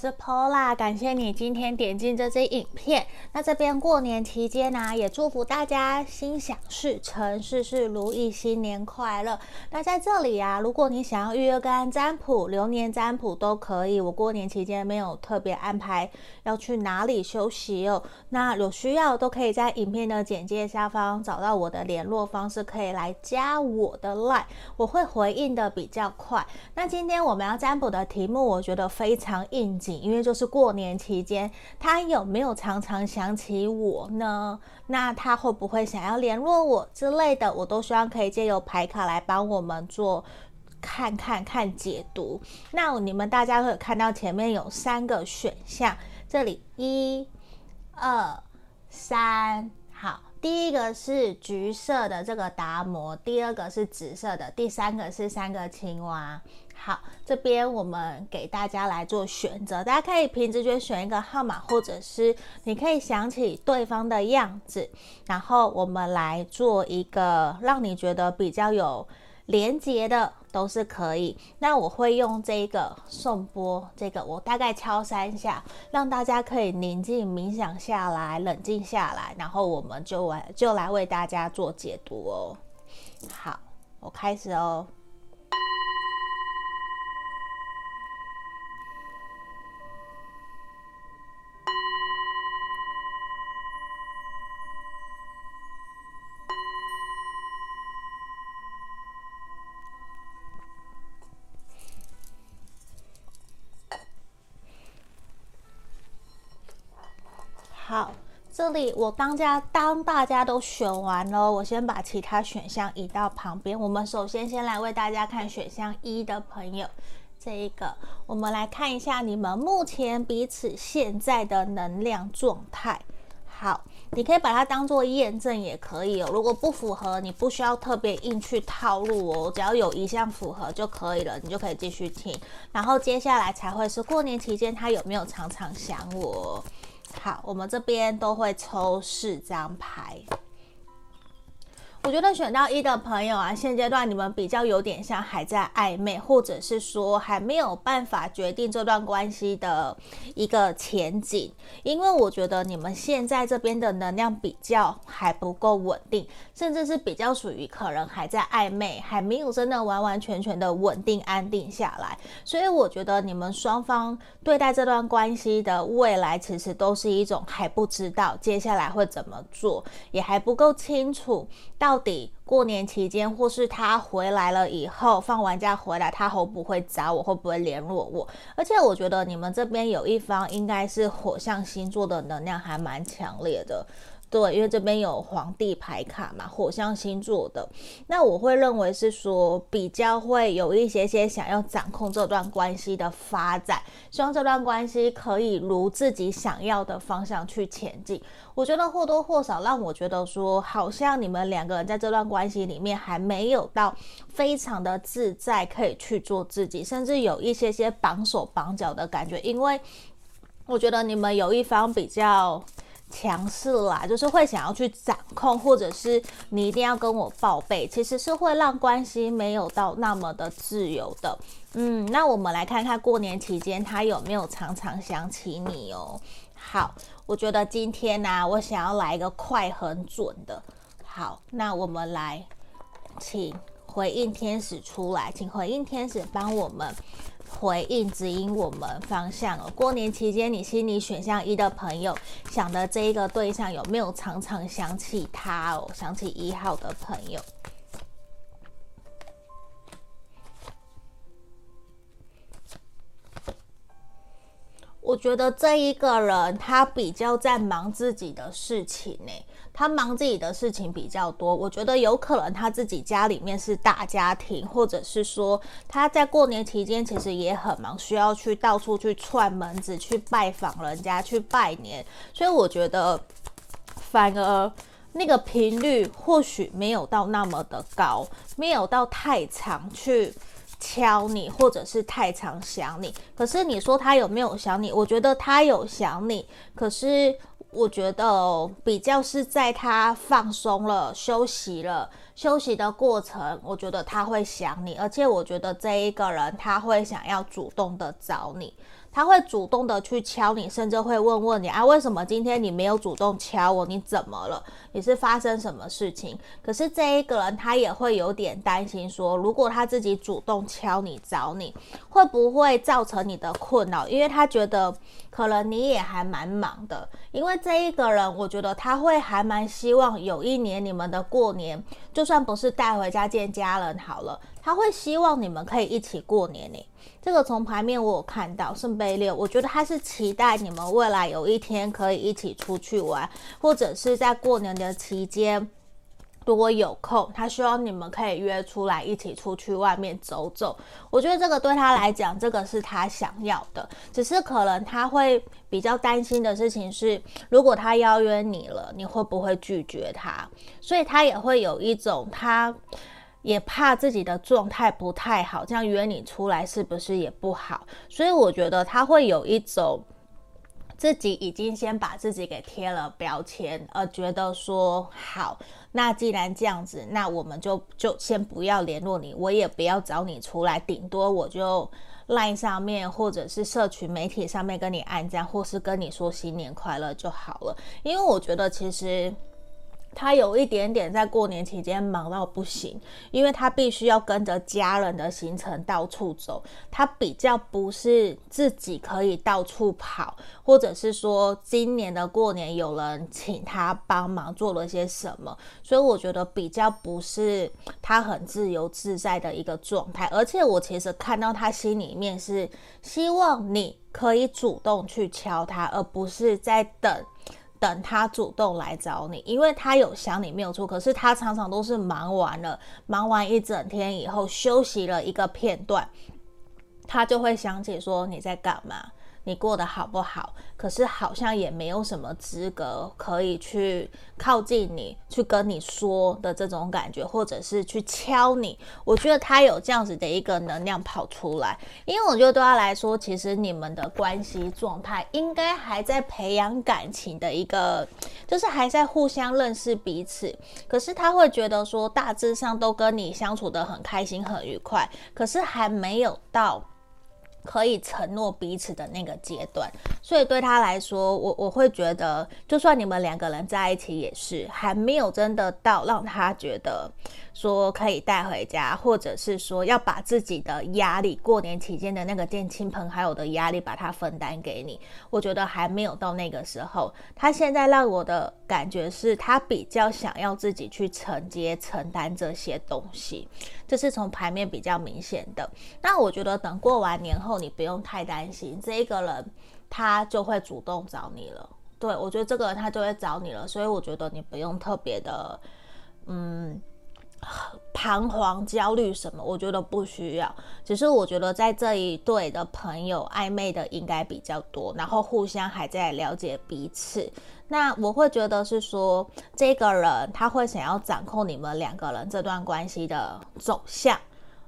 是 Pola，感谢你今天点进这支影片。那这边过年期间呢、也祝福大家心想事成，事事如意，新年快乐。那在这里啊，如果你想要预约个占卜、流年占卜都可以。我过年期间没有特别安排要去哪里休息哦。那有需要都可以在影片的简介下方找到我的联络方式，可以来加我的 Line，我会回应的比较快。那今天我们要占卜的题目，我觉得非常应景。因为就是过年期间，他有没有常常想起我呢？那他会不会想要联络我之类的？我都希望可以借由牌卡来帮我们做看看看解读。那你们大家会看到前面有三个选项，这里一、二、三，好，第一个是橘色的这个达摩，第二个是紫色的，第三个是三个青蛙。好，这边我们给大家来做选择，大家可以凭直觉选一个号码，或者是你可以想起对方的样子，然后我们来做一个让你觉得比较有连结的，都是可以。那我会用这个颂钵，这个我大概敲三下，让大家可以宁静冥想下来，冷静下来，然后我们就来就来为大家做解读哦。好，我开始哦。这里我当家当大家都选完了，我先把其他选项移到旁边。我们首先先来为大家看选项一的朋友，这一个我们来看一下你们目前彼此现在的能量状态。好，你可以把它当做验证也可以哦。如果不符合，你不需要特别硬去套路哦，只要有一项符合就可以了，你就可以继续听。然后接下来才会是过年期间他有没有常常想我。好，我们这边都会抽四张牌。我觉得选到一的朋友啊，现阶段你们比较有点像还在暧昧，或者是说还没有办法决定这段关系的一个前景，因为我觉得你们现在这边的能量比较还不够稳定，甚至是比较属于可能还在暧昧，还没有真的完完全全的稳定安定下来，所以我觉得你们双方对待这段关系的未来，其实都是一种还不知道接下来会怎么做，也还不够清楚到。到底过年期间，或是他回来了以后，放完假回来，他会不会找我，会不会联络我？而且我觉得你们这边有一方应该是火象星座的能量还蛮强烈的。对，因为这边有皇帝牌卡嘛，火象星座的，那我会认为是说比较会有一些些想要掌控这段关系的发展，希望这段关系可以如自己想要的方向去前进。我觉得或多或少让我觉得说，好像你们两个人在这段关系里面还没有到非常的自在，可以去做自己，甚至有一些些绑手绑脚的感觉，因为我觉得你们有一方比较。强势啦，就是会想要去掌控，或者是你一定要跟我报备，其实是会让关系没有到那么的自由的。嗯，那我们来看看过年期间他有没有常常想起你哦。好，我觉得今天呢、我想要来一个快很准的。好，那我们来请回应天使出来，请回应天使帮我们。回应指引我们方向哦。过年期间，你心里选项一的朋友想的这一个对象有没有常常想起他哦？想起一号的朋友，我觉得这一个人他比较在忙自己的事情呢。他忙自己的事情比较多，我觉得有可能他自己家里面是大家庭，或者是说他在过年期间其实也很忙，需要去到处去串门子，去拜访人家，去拜年。所以我觉得反而那个频率或许没有到那么的高，没有到太常去敲你，或者是太常想你。可是你说他有没有想你？我觉得他有想你，可是。我觉得比较是在他放松了、休息了、休息的过程，我觉得他会想你，而且我觉得这一个人他会想要主动的找你。他会主动的去敲你，甚至会问问你啊，为什么今天你没有主动敲我？你怎么了？你是发生什么事情？可是这一个人他也会有点担心说，如果他自己主动敲你找你，会不会造成你的困扰？因为他觉得可能你也还蛮忙的。因为这一个人，我觉得他会还蛮希望有一年你们的过年，就算不是带回家见家人好了，他会希望你们可以一起过年呢。这个从牌面我有看到圣杯六，我觉得他是期待你们未来有一天可以一起出去玩，或者是在过年的期间，如果有空，他希望你们可以约出来一起出去外面走走。我觉得这个对他来讲，这个是他想要的，只是可能他会比较担心的事情是，如果他邀约你了，你会不会拒绝他？所以他也会有一种他。也怕自己的状态不太好，这样约你出来是不是也不好？所以我觉得他会有一种自己已经先把自己给贴了标签，而觉得说好，那既然这样子，那我们就就先不要联络你，我也不要找你出来，顶多我就 LINE 上面或者是社群媒体上面跟你按赞，或是跟你说新年快乐就好了。因为我觉得其实。他有一点点在过年期间忙到不行，因为他必须要跟着家人的行程到处走，他比较不是自己可以到处跑，或者是说今年的过年有人请他帮忙做了些什么，所以我觉得比较不是他很自由自在的一个状态。而且我其实看到他心里面是希望你可以主动去敲他，而不是在等。等他主动来找你，因为他有想你没有错，可是他常常都是忙完了，忙完一整天以后休息了一个片段，他就会想起说你在干嘛。你过得好不好？可是好像也没有什么资格可以去靠近你，去跟你说的这种感觉，或者是去敲你。我觉得他有这样子的一个能量跑出来，因为我觉得对他来说，其实你们的关系状态应该还在培养感情的一个，就是还在互相认识彼此。可是他会觉得说，大致上都跟你相处得很开心、很愉快，可是还没有到。可以承诺彼此的那个阶段，所以对他来说，我我会觉得，就算你们两个人在一起，也是还没有真的到让他觉得说可以带回家，或者是说要把自己的压力，过年期间的那个见亲朋好友的压力，把它分担给你。我觉得还没有到那个时候。他现在让我的感觉是他比较想要自己去承接、承担这些东西，这是从牌面比较明显的。那我觉得等过完年后。后你不用太担心，这一个人他就会主动找你了。对，我觉得这个人他就会找你了，所以我觉得你不用特别的，嗯，彷徨、焦虑什么，我觉得不需要。只是我觉得在这一对的朋友暧昧的应该比较多，然后互相还在了解彼此。那我会觉得是说，这个人他会想要掌控你们两个人这段关系的走向。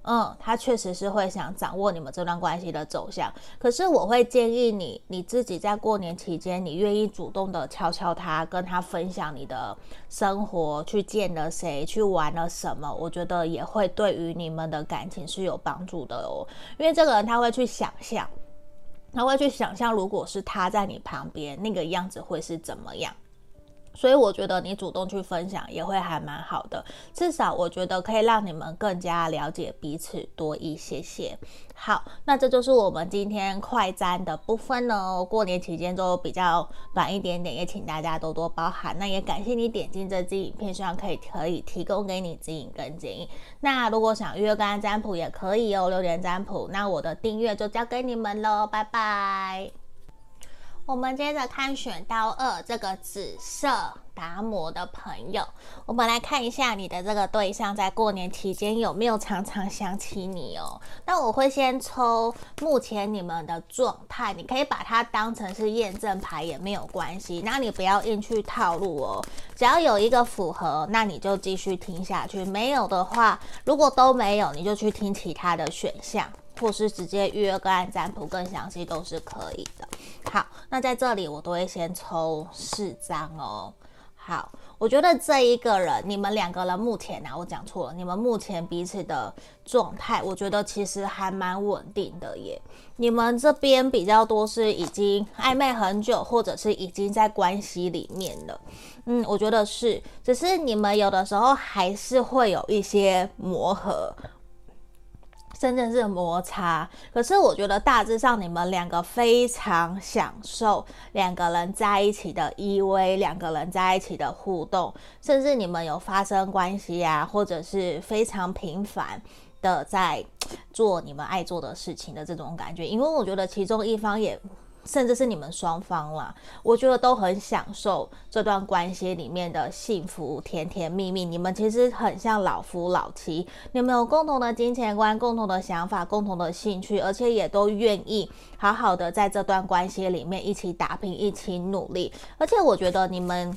嗯，他确实是会想掌握你们这段关系的走向。可是我会建议你，你自己在过年期间，你愿意主动的敲敲他，跟他分享你的生活，去见了谁，去玩了什么，我觉得也会对于你们的感情是有帮助的哦。因为这个人他会去想象，他会去想象，如果是他在你旁边，那个样子会是怎么样。所以我觉得你主动去分享也会还蛮好的，至少我觉得可以让你们更加了解彼此多一些些。好，那这就是我们今天快占的部分哦。过年期间都比较短一点点，也请大家多多包涵。那也感谢你点进这支影片，希望可以可以提供给你指引跟建议。那如果想预约个案占卜也可以哦，留言占卜。那我的订阅就交给你们喽，拜拜。我们接着看选到二这个紫色达摩的朋友，我们来看一下你的这个对象在过年期间有没有常常想起你哦。那我会先抽目前你们的状态，你可以把它当成是验证牌也没有关系。那你不要硬去套路哦，只要有一个符合，那你就继续听下去；没有的话，如果都没有，你就去听其他的选项。或是直接预约个案占卜更详细都是可以的。好，那在这里我都会先抽四张哦。好，我觉得这一个人，你们两个人目前啊，我讲错了，你们目前彼此的状态，我觉得其实还蛮稳定的耶。你们这边比较多是已经暧昧很久，或者是已经在关系里面了。嗯，我觉得是，只是你们有的时候还是会有一些磨合。真正是摩擦，可是我觉得大致上你们两个非常享受两个人在一起的依偎，两个人在一起的互动，甚至你们有发生关系啊，或者是非常频繁的在做你们爱做的事情的这种感觉，因为我觉得其中一方也。甚至是你们双方啦，我觉得都很享受这段关系里面的幸福、甜甜蜜蜜。你们其实很像老夫老妻，你们有共同的金钱观、共同的想法、共同的兴趣，而且也都愿意好好的在这段关系里面一起打拼、一起努力。而且我觉得你们。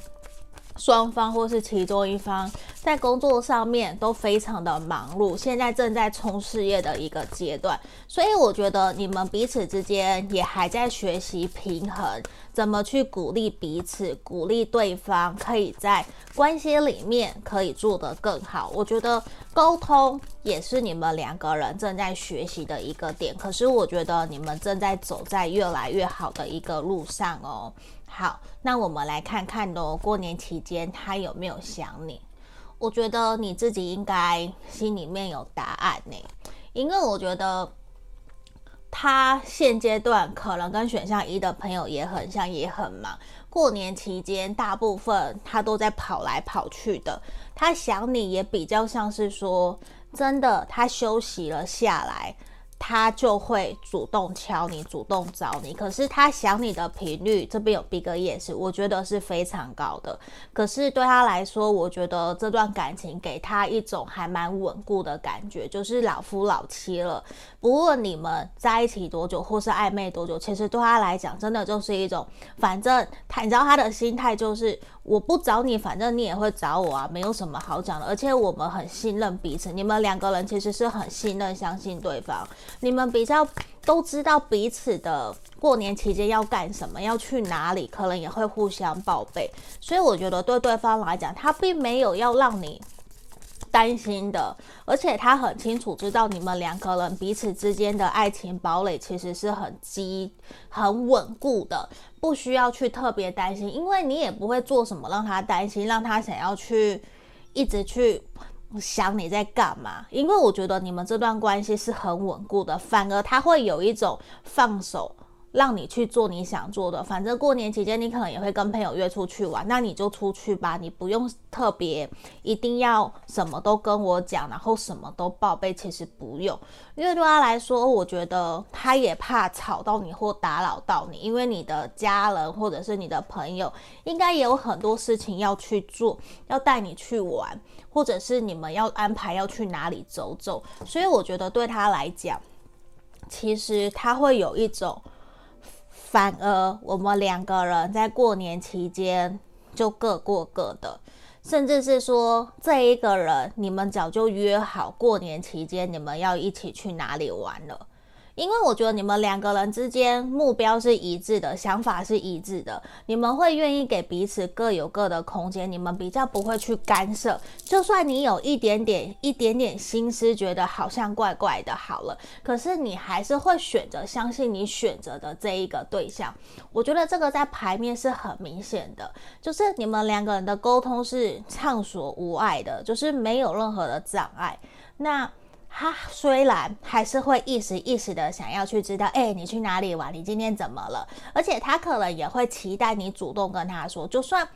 双方或是其中一方在工作上面都非常的忙碌，现在正在冲事业的一个阶段，所以我觉得你们彼此之间也还在学习平衡，怎么去鼓励彼此，鼓励对方可以在关系里面可以做得更好。我觉得沟通也是你们两个人正在学习的一个点，可是我觉得你们正在走在越来越好的一个路上哦。好，那我们来看看喽。过年期间他有没有想你？我觉得你自己应该心里面有答案呢，因为我觉得他现阶段可能跟选项一的朋友也很像，也很忙。过年期间大部分他都在跑来跑去的，他想你也比较像是说真的，他休息了下来。他就会主动敲你，主动找你。可是他想你的频率，这边有 Big Yes，我觉得是非常高的。可是对他来说，我觉得这段感情给他一种还蛮稳固的感觉，就是老夫老妻了。不论你们在一起多久，或是暧昧多久，其实对他来讲，真的就是一种，反正他，你知道他的心态就是。我不找你，反正你也会找我啊，没有什么好讲的。而且我们很信任彼此，你们两个人其实是很信任、相信对方。你们比较都知道彼此的过年期间要干什么，要去哪里，可能也会互相报备。所以我觉得对对方来讲，他并没有要让你担心的，而且他很清楚知道你们两个人彼此之间的爱情堡垒其实是很基、很稳固的，不需要去特别担心，因为你也不会做什么让他担心，让他想要去一直去想你在干嘛。因为我觉得你们这段关系是很稳固的，反而他会有一种放手。让你去做你想做的，反正过年期间你可能也会跟朋友约出去玩，那你就出去吧，你不用特别一定要什么都跟我讲，然后什么都报备，其实不用，因为对他来说，我觉得他也怕吵到你或打扰到你，因为你的家人或者是你的朋友应该也有很多事情要去做，要带你去玩，或者是你们要安排要去哪里走走，所以我觉得对他来讲，其实他会有一种。反而我们两个人在过年期间就各过各的，甚至是说这一个人你们早就约好过年期间你们要一起去哪里玩了。因为我觉得你们两个人之间目标是一致的，想法是一致的，你们会愿意给彼此各有各的空间，你们比较不会去干涉。就算你有一点点、一点点心思，觉得好像怪怪的，好了，可是你还是会选择相信你选择的这一个对象。我觉得这个在牌面是很明显的，就是你们两个人的沟通是畅所无碍的，就是没有任何的障碍。那。他虽然还是会一时一时的想要去知道，哎，你去哪里玩？你今天怎么了？而且他可能也会期待你主动跟他说，就算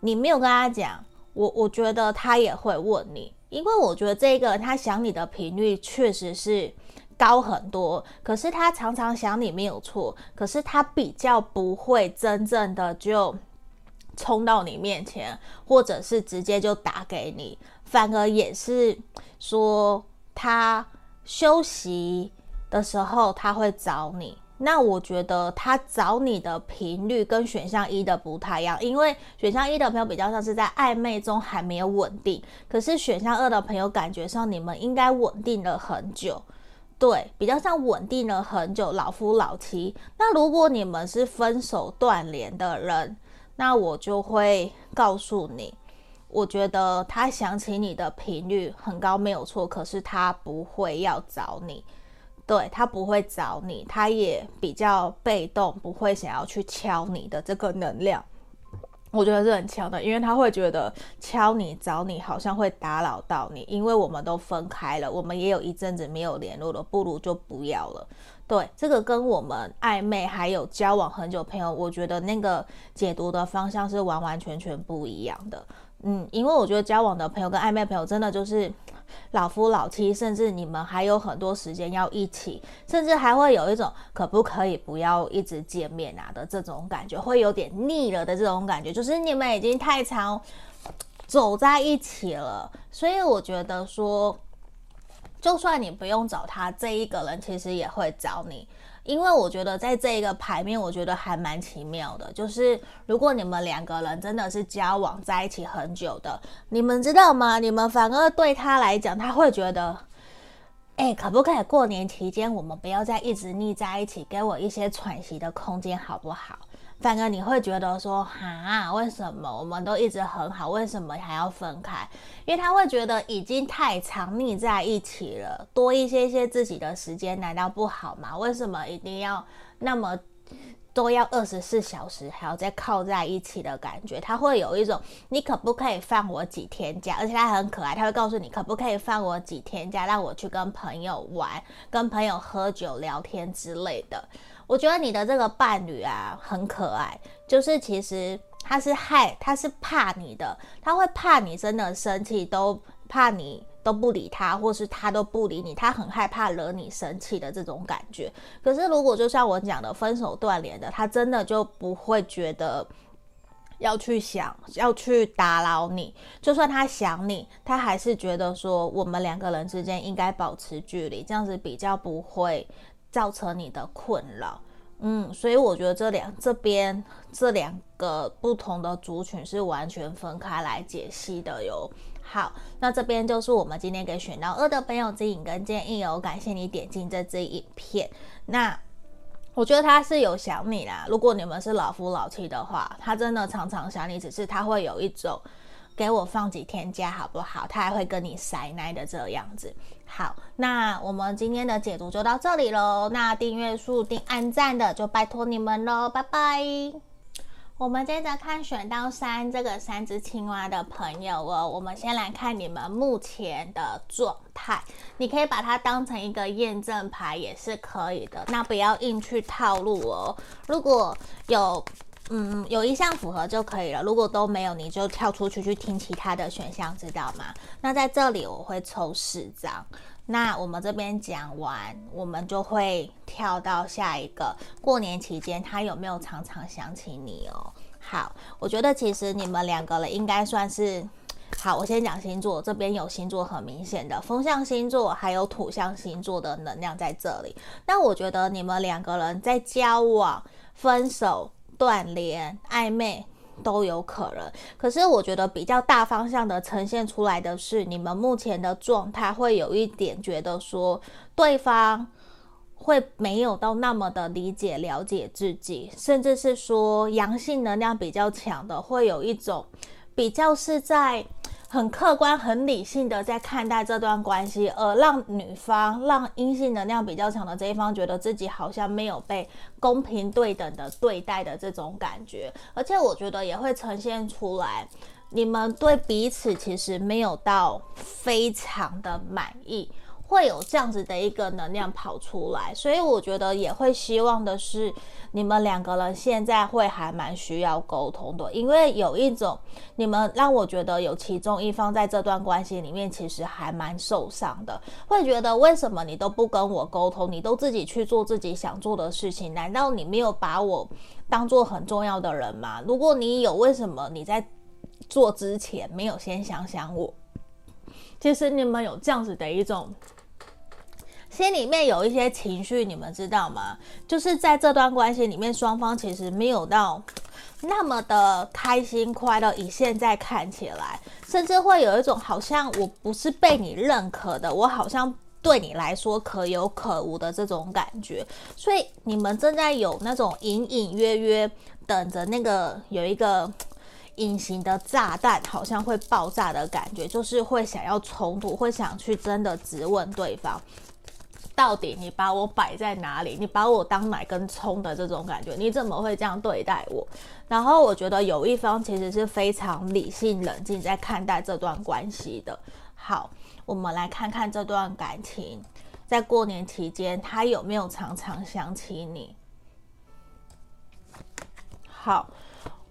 你没有跟他讲，我我觉得他也会问你，因为我觉得这个他想你的频率确实是高很多。可是他常常想你没有错，可是他比较不会真正的就冲到你面前，或者是直接就打给你，反而也是说。他休息的时候，他会找你。那我觉得他找你的频率跟选项一的不太一样，因为选项一的朋友比较像是在暧昧中还没有稳定，可是选项二的朋友感觉上你们应该稳定了很久，对，比较像稳定了很久，老夫老妻。那如果你们是分手断联的人，那我就会告诉你，我觉得他想起你的频率很高，没有错，可是他不会要找你。对，他不会找你，他也比较被动，不会想要去敲你的这个能量，我觉得是很强的，因为他会觉得敲你找你好像会打扰到你，因为我们都分开了，我们也有一阵子没有联络了，不如就不要了。对，这个跟我们暧昧还有交往很久朋友，我觉得那个解读的方向是完完全全不一样的。嗯，因为我觉得交往的朋友跟暧昧朋友真的就是。老夫老妻，甚至你们还有很多时间要一起，甚至还会有一种可不可以不要一直见面啊的这种感觉，会有点腻了的这种感觉，就是你们已经太常走在一起了，所以我觉得说，就算你不用找他，这一个人其实也会找你。因为我觉得在这一个牌面，我觉得还蛮奇妙的。就是如果你们两个人真的是交往在一起很久的，你们知道吗？你们反而对他来讲，他会觉得，哎，可不可以过年期间我们不要再一直腻在一起，给我一些喘息的空间，好不好？反而你会觉得说，哈，为什么我们都一直很好，为什么还要分开？因为他会觉得已经太常腻在一起了，多一些些自己的时间难道不好吗？为什么一定要那么都要二十四小时还要再靠在一起的感觉？他会有一种，你可不可以放我几天假？而且他很可爱，他会告诉你，可不可以放我几天假，让我去跟朋友玩，跟朋友喝酒聊天之类的。我觉得你的这个伴侣啊很可爱，就是其实他是害，他是怕你的，他会怕你真的生气，都怕你都不理他，或是他都不理你，他很害怕惹你生气的这种感觉。可是如果就像我讲的分手断联的，他真的就不会觉得要去想要去打扰你，就算他想你，他还是觉得说我们两个人之间应该保持距离，这样子比较不会。造成你的困扰，嗯，所以我觉得这两这边这两个不同的族群是完全分开来解析的哟。好，那这边就是我们今天给选到二的朋友指引跟建议哦。感谢你点进这支影片。那我觉得他是有想你啦。如果你们是老夫老妻的话，他真的常常想你，只是他会有一种。给我放几天假好不好？他还会跟你塞奶的这样子。好，那我们今天的解读就到这里喽。那订阅数、订按赞的就拜托你们喽，拜拜。我们接着看选到三这个三只青蛙的朋友哦。我们先来看你们目前的状态，你可以把它当成一个验证牌也是可以的。那不要硬去套路哦。如果有。嗯，有一项符合就可以了。如果都没有，你就跳出去去听其他的选项，知道吗？那在这里我会抽四张。那我们这边讲完，我们就会跳到下一个。过年期间他有没有常常想起你哦？好，我觉得其实你们两个人应该算是好。我先讲星座，这边有星座很明显的风象星座，还有土象星座的能量在这里。那我觉得你们两个人在交往、分手。断联、暧昧都有可能，可是我觉得比较大方向的呈现出来的是，你们目前的状态会有一点觉得说，对方会没有到那么的理解、了解自己，甚至是说阳性能量比较强的，会有一种比较是在。很客观、很理性的在看待这段关系，而让女方、让阴性能量比较强的这一方觉得自己好像没有被公平对等的对待的这种感觉，而且我觉得也会呈现出来，你们对彼此其实没有到非常的满意。会有这样子的一个能量跑出来，所以我觉得也会希望的是，你们两个人现在会还蛮需要沟通的，因为有一种你们让我觉得有其中一方在这段关系里面其实还蛮受伤的，会觉得为什么你都不跟我沟通，你都自己去做自己想做的事情，难道你没有把我当做很重要的人吗？如果你有，为什么你在做之前没有先想想我？其实你们有这样子的一种。心里面有一些情绪，你们知道吗？就是在这段关系里面，双方其实没有到那么的开心快乐。以现在看起来，甚至会有一种好像我不是被你认可的，我好像对你来说可有可无的这种感觉，所以你们正在有那种隐隐约约等着那个有一个隐形的炸弹，好像会爆炸的感觉，就是会想要冲突，会想去真的质问对方，到底你把我摆在哪里？你把我当哪根葱的这种感觉？你怎么会这样对待我？然后我觉得有一方其实是非常理性冷静在看待这段关系的。好。我们来看看这段感情，在过年期间，他有没有常常想起你？好，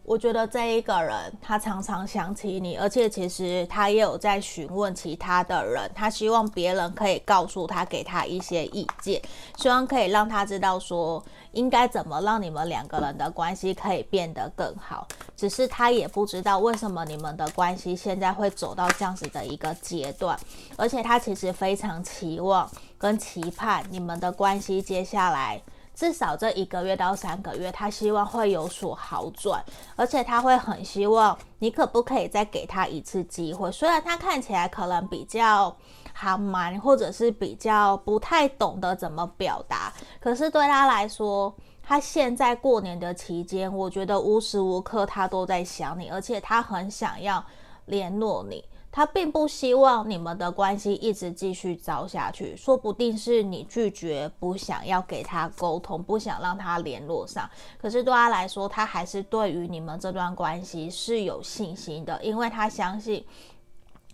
我觉得这一个人他常常想起你，而且其实他也有在询问其他的人，他希望别人可以告诉他，给他一些意见，希望可以让他知道说。应该怎么让你们两个人的关系可以变得更好？只是他也不知道为什么你们的关系现在会走到这样子的一个阶段，而且他其实非常期望跟期盼你们的关系接下来至少这一个月到三个月，他希望会有所好转，而且他会很希望你可不可以再给他一次机会？虽然他看起来可能比较。还蛮，或者是比较不太懂得怎么表达，可是对他来说，他现在过年的期间，我觉得无时无刻他都在想你，而且他很想要联络你，他并不希望你们的关系一直继续糟下去，说不定是你拒绝，不想要给他沟通，不想让他联络上，可是对他来说，他还是对于你们这段关系是有信心的，因为他相信。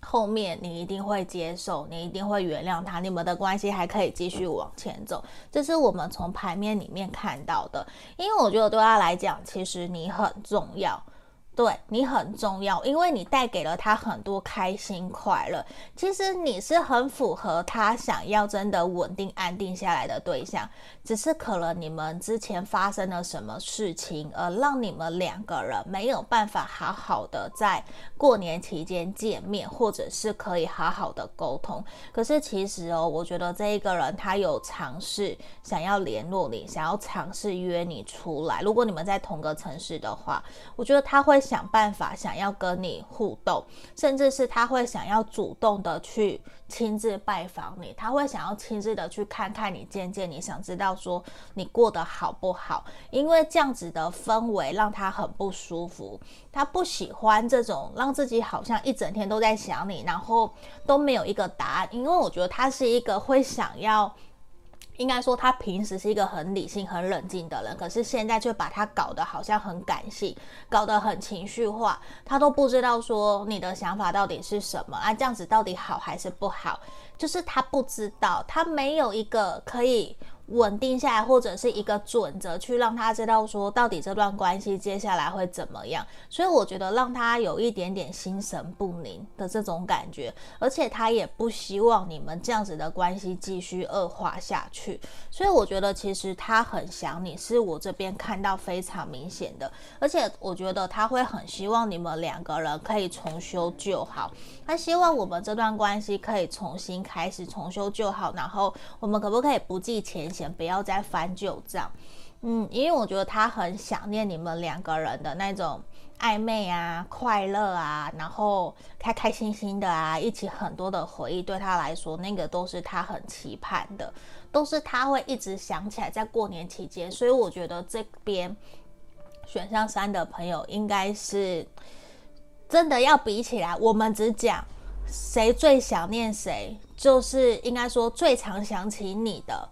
后面你一定会接受，你一定会原谅他，你们的关系还可以继续往前走，这是我们从牌面里面看到的。因为我觉得对他来讲，其实你很重要。对，你很重要，因为你带给了他很多开心快乐。其实你是很符合他想要真的稳定安定下来的对象，只是可能你们之前发生了什么事情，而让你们两个人没有办法好好的在过年期间见面，或者是可以好好的沟通。可是其实哦，我觉得这一个人他有尝试想要联络你，想要尝试约你出来。如果你们在同个城市的话，我觉得他会。想办法想要跟你互动，甚至是他会想要主动的去亲自拜访你，他会想要亲自的去看看你、见见你，想知道说你过得好不好，因为这样子的氛围让他很不舒服，他不喜欢这种让自己好像一整天都在想你，然后都没有一个答案，因为我觉得他是一个会想要。应该说，他平时是一个很理性、很冷静的人，可是现在却把他搞得好像很感性，搞得很情绪化。他都不知道说你的想法到底是什么啊？这样子到底好还是不好？就是他不知道，他没有一个可以。稳定下来，或者是一个准则，去让他知道说到底这段关系接下来会怎么样。所以我觉得让他有一点点心神不宁的这种感觉，而且他也不希望你们这样子的关系继续恶化下去。所以我觉得其实他很想你，是我这边看到非常明显的。而且我觉得他会很希望你们两个人可以重修旧好，他希望我们这段关系可以重新开始，重修旧好。然后我们可不可以不计前嫌？不要再翻旧账，嗯，因为我觉得他很想念你们两个人的那种暧昧啊、快乐啊，然后开开心心的啊，一起很多的回忆，对他来说，那个都是他很期盼的，都是他会一直想起来在过年期间。所以我觉得这边选项三的朋友应该是真的要比起来，我们只讲谁最想念谁，就是应该说最常想起你的。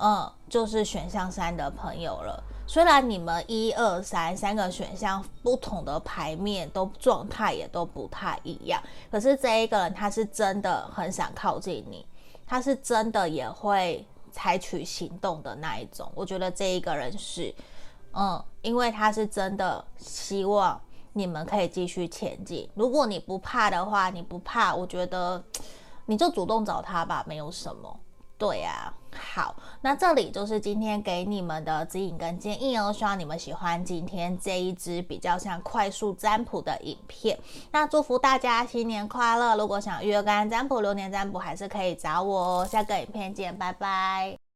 嗯，就是选项三的朋友了。虽然你们一二三三个选项不同的牌面都状态也都不太一样，可是这一个人他是真的很想靠近你，他是真的也会采取行动的那一种。我觉得这一个人是，嗯，因为他是真的希望你们可以继续前进。如果你不怕的话，你不怕，我觉得你就主动找他吧，没有什么。对呀、啊。好，那这里就是今天给你们的指引跟建议哦，希望你们喜欢今天这一支比较像快速占卜的影片。那祝福大家新年快乐！如果想预约个案占卜、流年占卜，还是可以找我哦。下个影片见，拜拜。